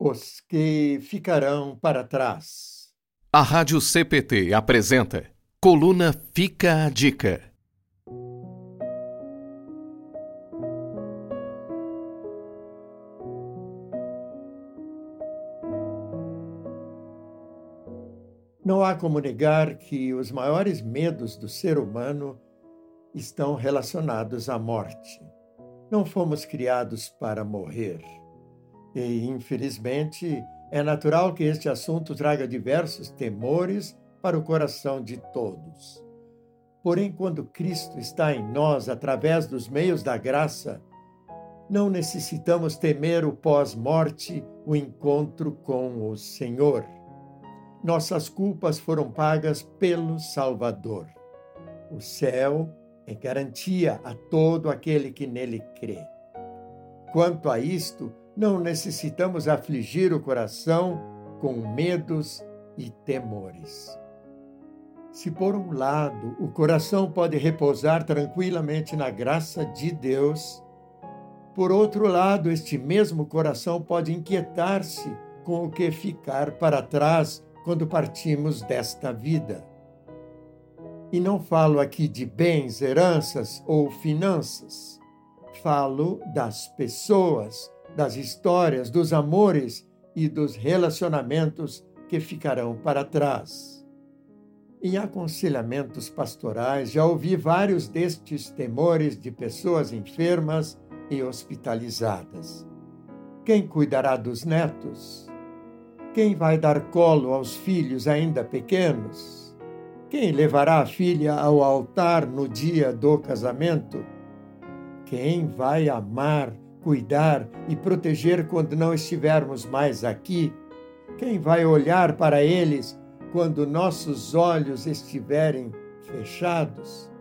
Os que ficarão para trás. A Rádio CPT apresenta Coluna Fica a Dica. Não há como negar que os maiores medos do ser humano estão relacionados à morte. Não fomos criados para morrer. E, infelizmente, é natural que este assunto traga diversos temores para o coração de todos. Porém, quando Cristo está em nós através dos meios da graça, não necessitamos temer o pós-morte, o encontro com o Senhor. Nossas culpas foram pagas pelo Salvador. O céu é garantia a todo aquele que nele crê. Quanto a isto, não necessitamos afligir o coração com medos e temores. Se, por um lado, o coração pode repousar tranquilamente na graça de Deus, por outro lado, este mesmo coração pode inquietar-se com o que ficar para trás quando partimos desta vida. E não falo aqui de bens, heranças ou finanças. Falo das pessoas, das histórias, dos amores e dos relacionamentos que ficarão para trás. Em aconselhamentos pastorais, já ouvi vários destes temores de pessoas enfermas e hospitalizadas. Quem cuidará dos netos? Quem vai dar colo aos filhos ainda pequenos? Quem levará a filha ao altar no dia do casamento? Quem vai amar cuidar e proteger quando não estivermos mais aqui? Quem vai olhar para eles quando nossos olhos estiverem fechados?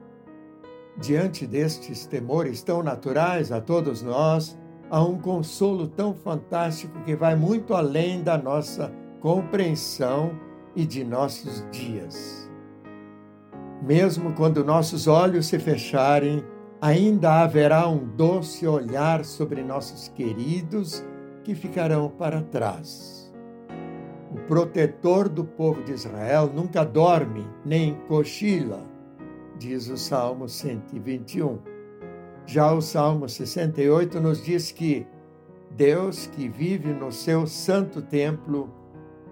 Diante destes temores tão naturais a todos nós, há um consolo tão fantástico que vai muito além da nossa compreensão e de nossos dias. Mesmo quando nossos olhos se fecharem, ainda haverá um doce olhar sobre nossos queridos que ficarão para trás. O protetor do povo de Israel nunca dorme nem cochila, diz o Salmo 121. Já o Salmo 68 nos diz que Deus que vive no seu santo templo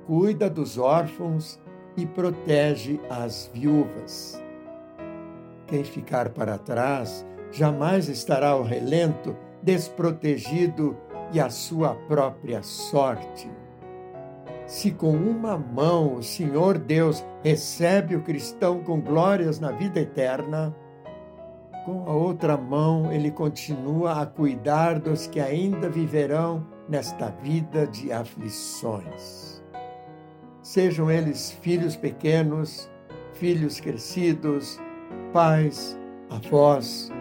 cuida dos órfãos e protege as viúvas. Quem ficar para trás jamais estará ao relento, desprotegido e à sua própria sorte. Se com uma mão o Senhor Deus recebe o cristão com glórias na vida eterna, com a outra mão ele continua a cuidar dos que ainda viverão nesta vida de aflições. Sejam eles filhos pequenos, filhos crescidos, pais, avós,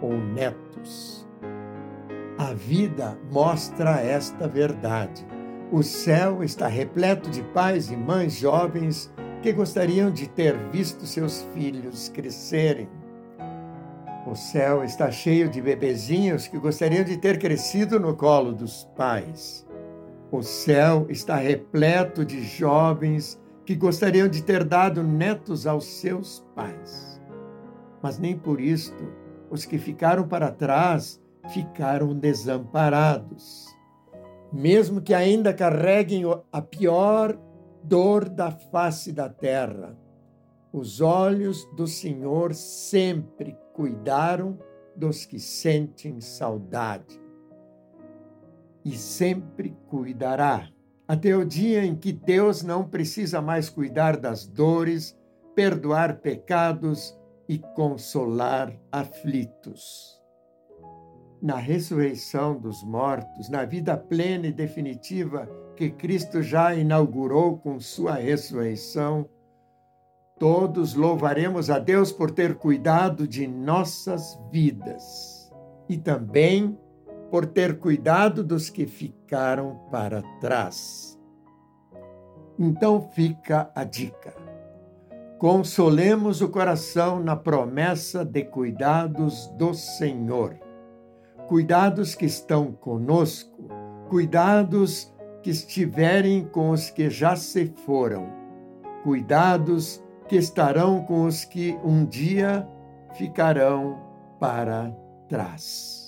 ou netos. A vida mostra esta verdade. O céu está repleto de pais e mães jovens que gostariam de ter visto seus filhos crescerem. O céu está cheio de bebezinhos que gostariam de ter crescido no colo dos pais. O céu está repleto de jovens que gostariam de ter dado netos aos seus pais. Mas nem por isto os que ficaram para trás ficaram desamparados. Mesmo que ainda carreguem a pior dor da face da terra, os olhos do Senhor sempre cuidaram dos que sentem saudade. E sempre cuidará, até o dia em que Deus não precisa mais cuidar das dores, perdoar pecados e consolar aflitos. Na ressurreição dos mortos, na vida plena e definitiva que Cristo já inaugurou com sua ressurreição, todos louvaremos a Deus por ter cuidado de nossas vidas e também por ter cuidado dos que ficaram para trás. Então fica a dica Consolemos o coração na promessa de cuidados do Senhor. Cuidados que estão conosco, cuidados que estiverem com os que já se foram, cuidados que estarão com os que um dia ficarão para trás.